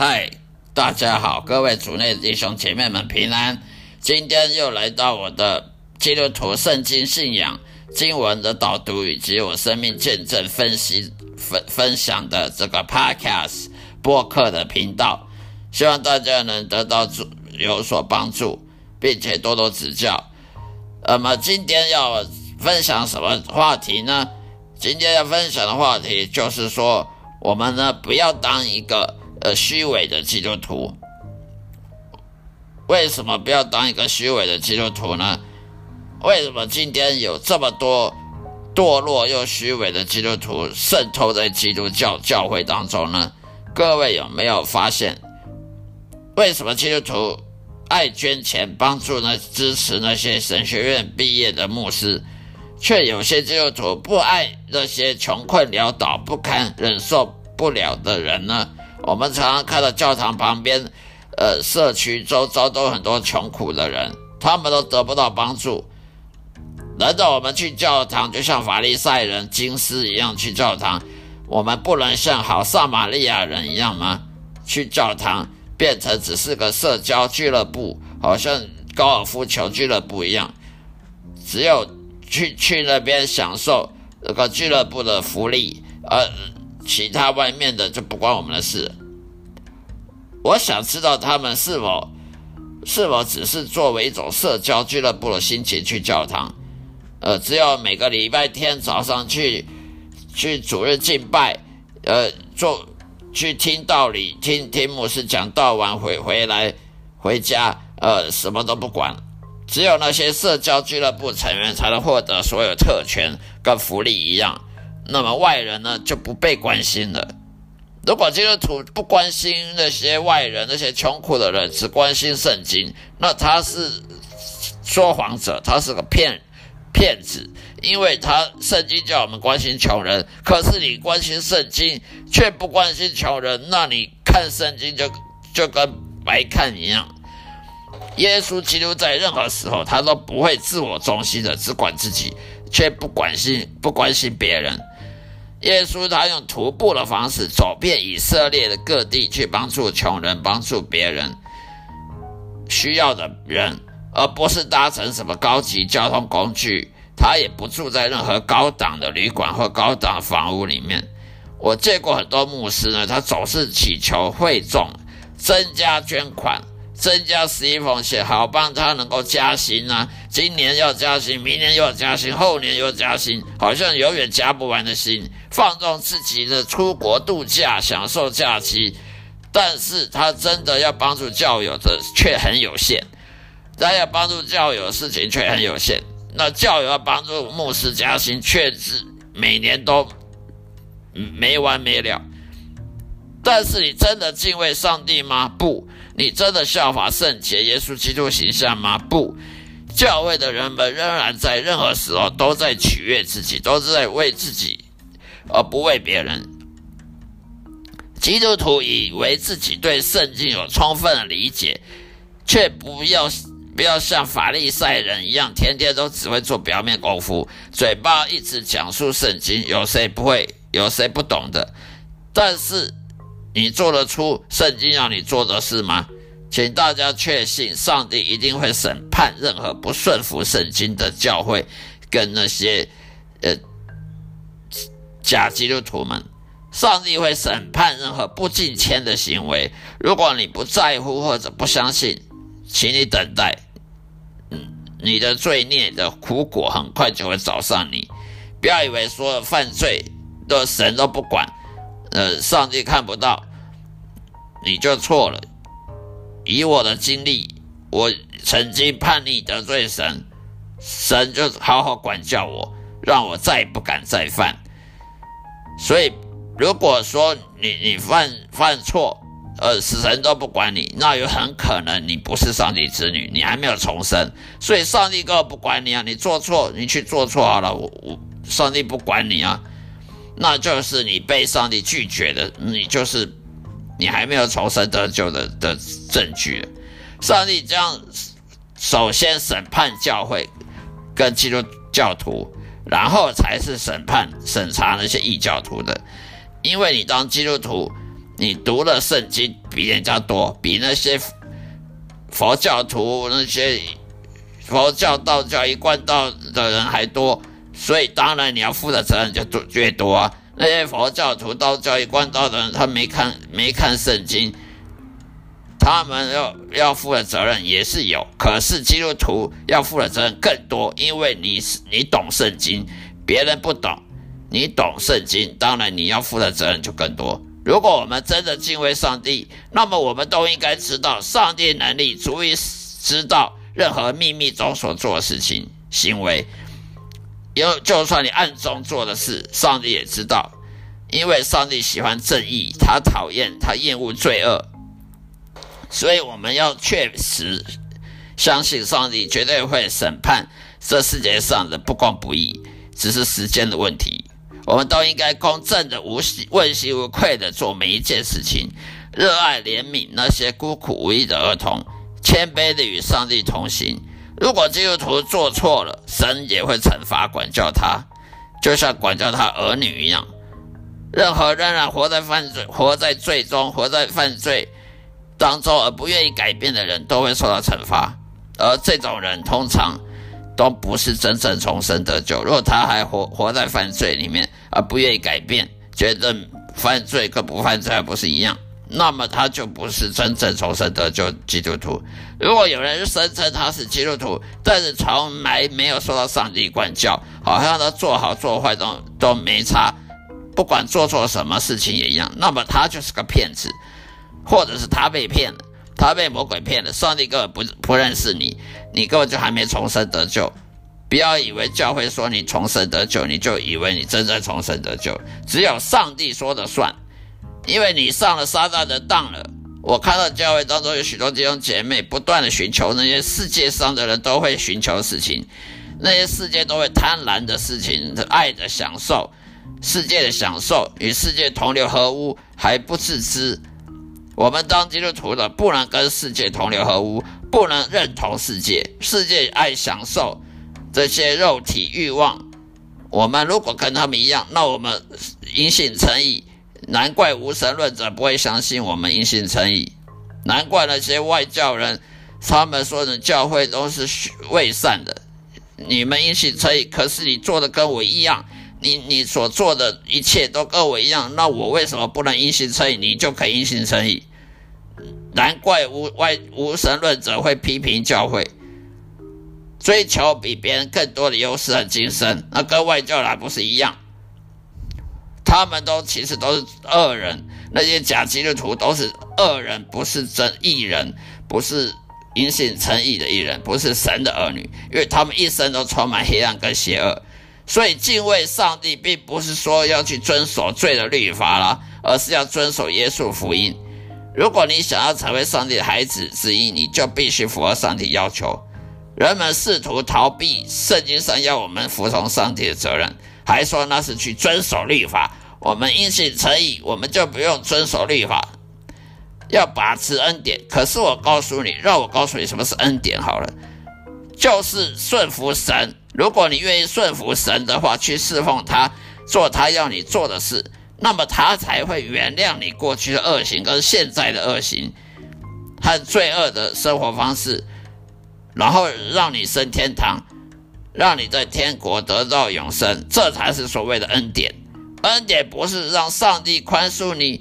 嗨，大家好，各位主内弟兄姐妹们平安。今天又来到我的基督徒圣经信仰经文的导读，以及我生命见证分析分分享的这个 Podcast 播客的频道，希望大家能得到助有所帮助，并且多多指教。那么今天要分享什么话题呢？今天要分享的话题就是说，我们呢不要当一个。呃，虚伪的基督徒，为什么不要当一个虚伪的基督徒呢？为什么今天有这么多堕落又虚伪的基督徒渗透在基督教教会当中呢？各位有没有发现，为什么基督徒爱捐钱帮助呢？支持那些神学院毕业的牧师，却有些基督徒不爱那些穷困潦倒、不堪忍受不了的人呢？我们常常看到教堂旁边，呃，社区周遭都很多穷苦的人，他们都得不到帮助。难道我们去教堂就像法利赛人、金斯一样去教堂？我们不能像好撒玛利亚人一样吗？去教堂变成只是个社交俱乐部，好像高尔夫球俱乐部一样，只有去去那边享受那个俱乐部的福利，呃。其他外面的就不关我们的事。我想知道他们是否是否只是作为一种社交俱乐部的心情去教堂。呃，只有每个礼拜天早上去去主日敬拜，呃，做去听道理，听听牧师讲道完回回来回家，呃，什么都不管。只有那些社交俱乐部成员才能获得所有特权跟福利一样。那么外人呢就不被关心了。如果基督徒不关心那些外人、那些穷苦的人，只关心圣经，那他是说谎者，他是个骗骗子，因为他圣经叫我们关心穷人，可是你关心圣经却不关心穷人，那你看圣经就就跟白看一样。耶稣基督在任何时候他都不会自我中心的，只管自己，却不关心不关心别人。耶稣他用徒步的方式走遍以色列的各地，去帮助穷人，帮助别人需要的人，而不是搭乘什么高级交通工具。他也不住在任何高档的旅馆或高档房屋里面。我见过很多牧师呢，他总是祈求会众增加捐款。增加十一奉献，好帮他能够加薪啊！今年要加薪，明年又要加薪，后年又加薪，好像永远加不完的薪，放纵自己的出国度假，享受假期。但是他真的要帮助教友的却很有限，他要帮助教友的事情却很有限。那教友要帮助牧师加薪，却是每年都没完没了。但是你真的敬畏上帝吗？不。你真的效法圣洁耶稣基督形象吗？不。教会的人们仍然在任何时候都在取悦自己，都是在为自己而不为别人。基督徒以为自己对圣经有充分的理解，却不要不要像法利赛人一样，天天都只会做表面功夫，嘴巴一直讲述圣经。有谁不会？有谁不懂的？但是你做得出圣经让你做的事吗？请大家确信，上帝一定会审判任何不顺服圣经的教会，跟那些呃假基督徒们。上帝会审判任何不敬谦的行为。如果你不在乎或者不相信，请你等待，嗯，你的罪孽的苦果很快就会找上你。不要以为所有犯罪的神都不管，呃，上帝看不到，你就错了。以我的经历，我曾经叛逆得罪神，神就好好管教我，让我再也不敢再犯。所以，如果说你你犯犯错，呃，死神都不管你，那有很可能你不是上帝子女，你还没有重生。所以，上帝哥不管你啊！你做错，你去做错好了，我我上帝不管你啊，那就是你被上帝拒绝的，你就是。你还没有重生得救的的证据，上帝将首先审判教会跟基督教徒，然后才是审判审查那些异教徒的。因为你当基督徒，你读的圣经比人家多，比那些佛教徒、那些佛教、道教一贯道的人还多，所以当然你要负的责任就多越多啊。那些佛教徒、道教一贯道的人，他没看没看圣经，他们要要负的责任也是有。可是基督徒要负的责任更多，因为你你懂圣经，别人不懂，你懂圣经，当然你要负的责任就更多。如果我们真的敬畏上帝，那么我们都应该知道，上帝能力足以知道任何秘密中所做的事情行为。因就算你暗中做的事，上帝也知道，因为上帝喜欢正义，他讨厌他厌恶罪恶，所以我们要确实相信上帝绝对会审判这世界上的不公不义，只是时间的问题。我们都应该公正的、无问心无愧的做每一件事情，热爱怜悯那些孤苦无依的儿童，谦卑的与上帝同行。如果基督徒做错了，神也会惩罚管教他，就像管教他儿女一样。任何仍然活在犯罪、活在罪中、活在犯罪当中而不愿意改变的人，都会受到惩罚。而这种人通常都不是真正重生得救。如果他还活活在犯罪里面而不愿意改变，觉得犯罪跟不犯罪还不是一样？那么他就不是真正重生得救基督徒。如果有人声称他是基督徒，但是从来没有受到上帝管教，好像他做好做坏都都没差，不管做错什么事情也一样，那么他就是个骗子，或者是他被骗了，他被魔鬼骗了。上帝根本不不认识你，你根本就还没重生得救。不要以为教会说你重生得救，你就以为你真正重生得救。只有上帝说的算。因为你上了撒旦的当了，我看到教会当中有许多弟兄姐妹不断的寻求那些世界上的人都会寻求事情，那些世界都会贪婪的事情爱的享受，世界的享受与世界同流合污还不自知。我们当基督徒的不能跟世界同流合污，不能认同世界，世界爱享受这些肉体欲望。我们如果跟他们一样，那我们因信诚意。难怪无神论者不会相信我们因信诚意，难怪那些外教人，他们说的教会都是伪善的。你们因信诚意，可是你做的跟我一样，你你所做的一切都跟我一样，那我为什么不能因信诚意？你就可以因信诚意？难怪无外无神论者会批评教会，追求比别人更多的优势和精神，那跟外教人不是一样？他们都其实都是恶人，那些假基督徒都是恶人，不是真义人，不是因信称义的艺人，不是神的儿女，因为他们一生都充满黑暗跟邪恶。所以敬畏上帝，并不是说要去遵守罪的律法啦，而是要遵守耶稣福音。如果你想要成为上帝的孩子之一，你就必须符合上帝要求。人们试图逃避圣经上要我们服从上帝的责任，还说那是去遵守律法。我们因信诚意，我们就不用遵守律法，要把持恩典。可是我告诉你，让我告诉你什么是恩典好了，就是顺服神。如果你愿意顺服神的话，去侍奉他，做他要你做的事，那么他才会原谅你过去的恶行跟现在的恶行和罪恶的生活方式，然后让你升天堂，让你在天国得到永生。这才是所谓的恩典。恩典不是让上帝宽恕你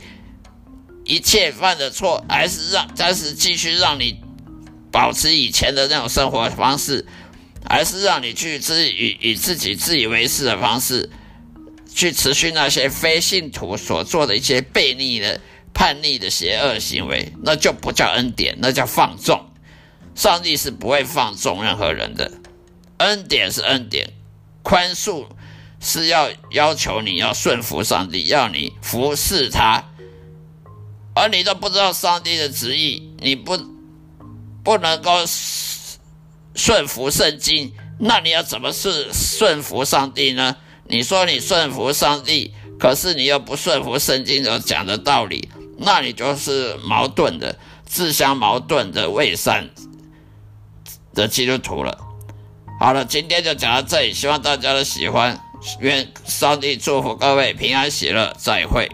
一切犯的错，而是让，但是继续让你保持以前的那种生活方式，而是让你去自以以自己自以为是的方式，去持续那些非信徒所做的一些悖逆的、叛逆的邪恶行为，那就不叫恩典，那叫放纵。上帝是不会放纵任何人的，恩典是恩典，宽恕。是要要求你要顺服上帝，要你服侍他，而你都不知道上帝的旨意，你不不能够顺服圣经，那你要怎么是顺服上帝呢？你说你顺服上帝，可是你又不顺服圣经所讲的道理，那你就是矛盾的、自相矛盾的伪善的基督徒了。好了，今天就讲到这里，希望大家都喜欢。愿上帝祝福各位平安喜乐，再会。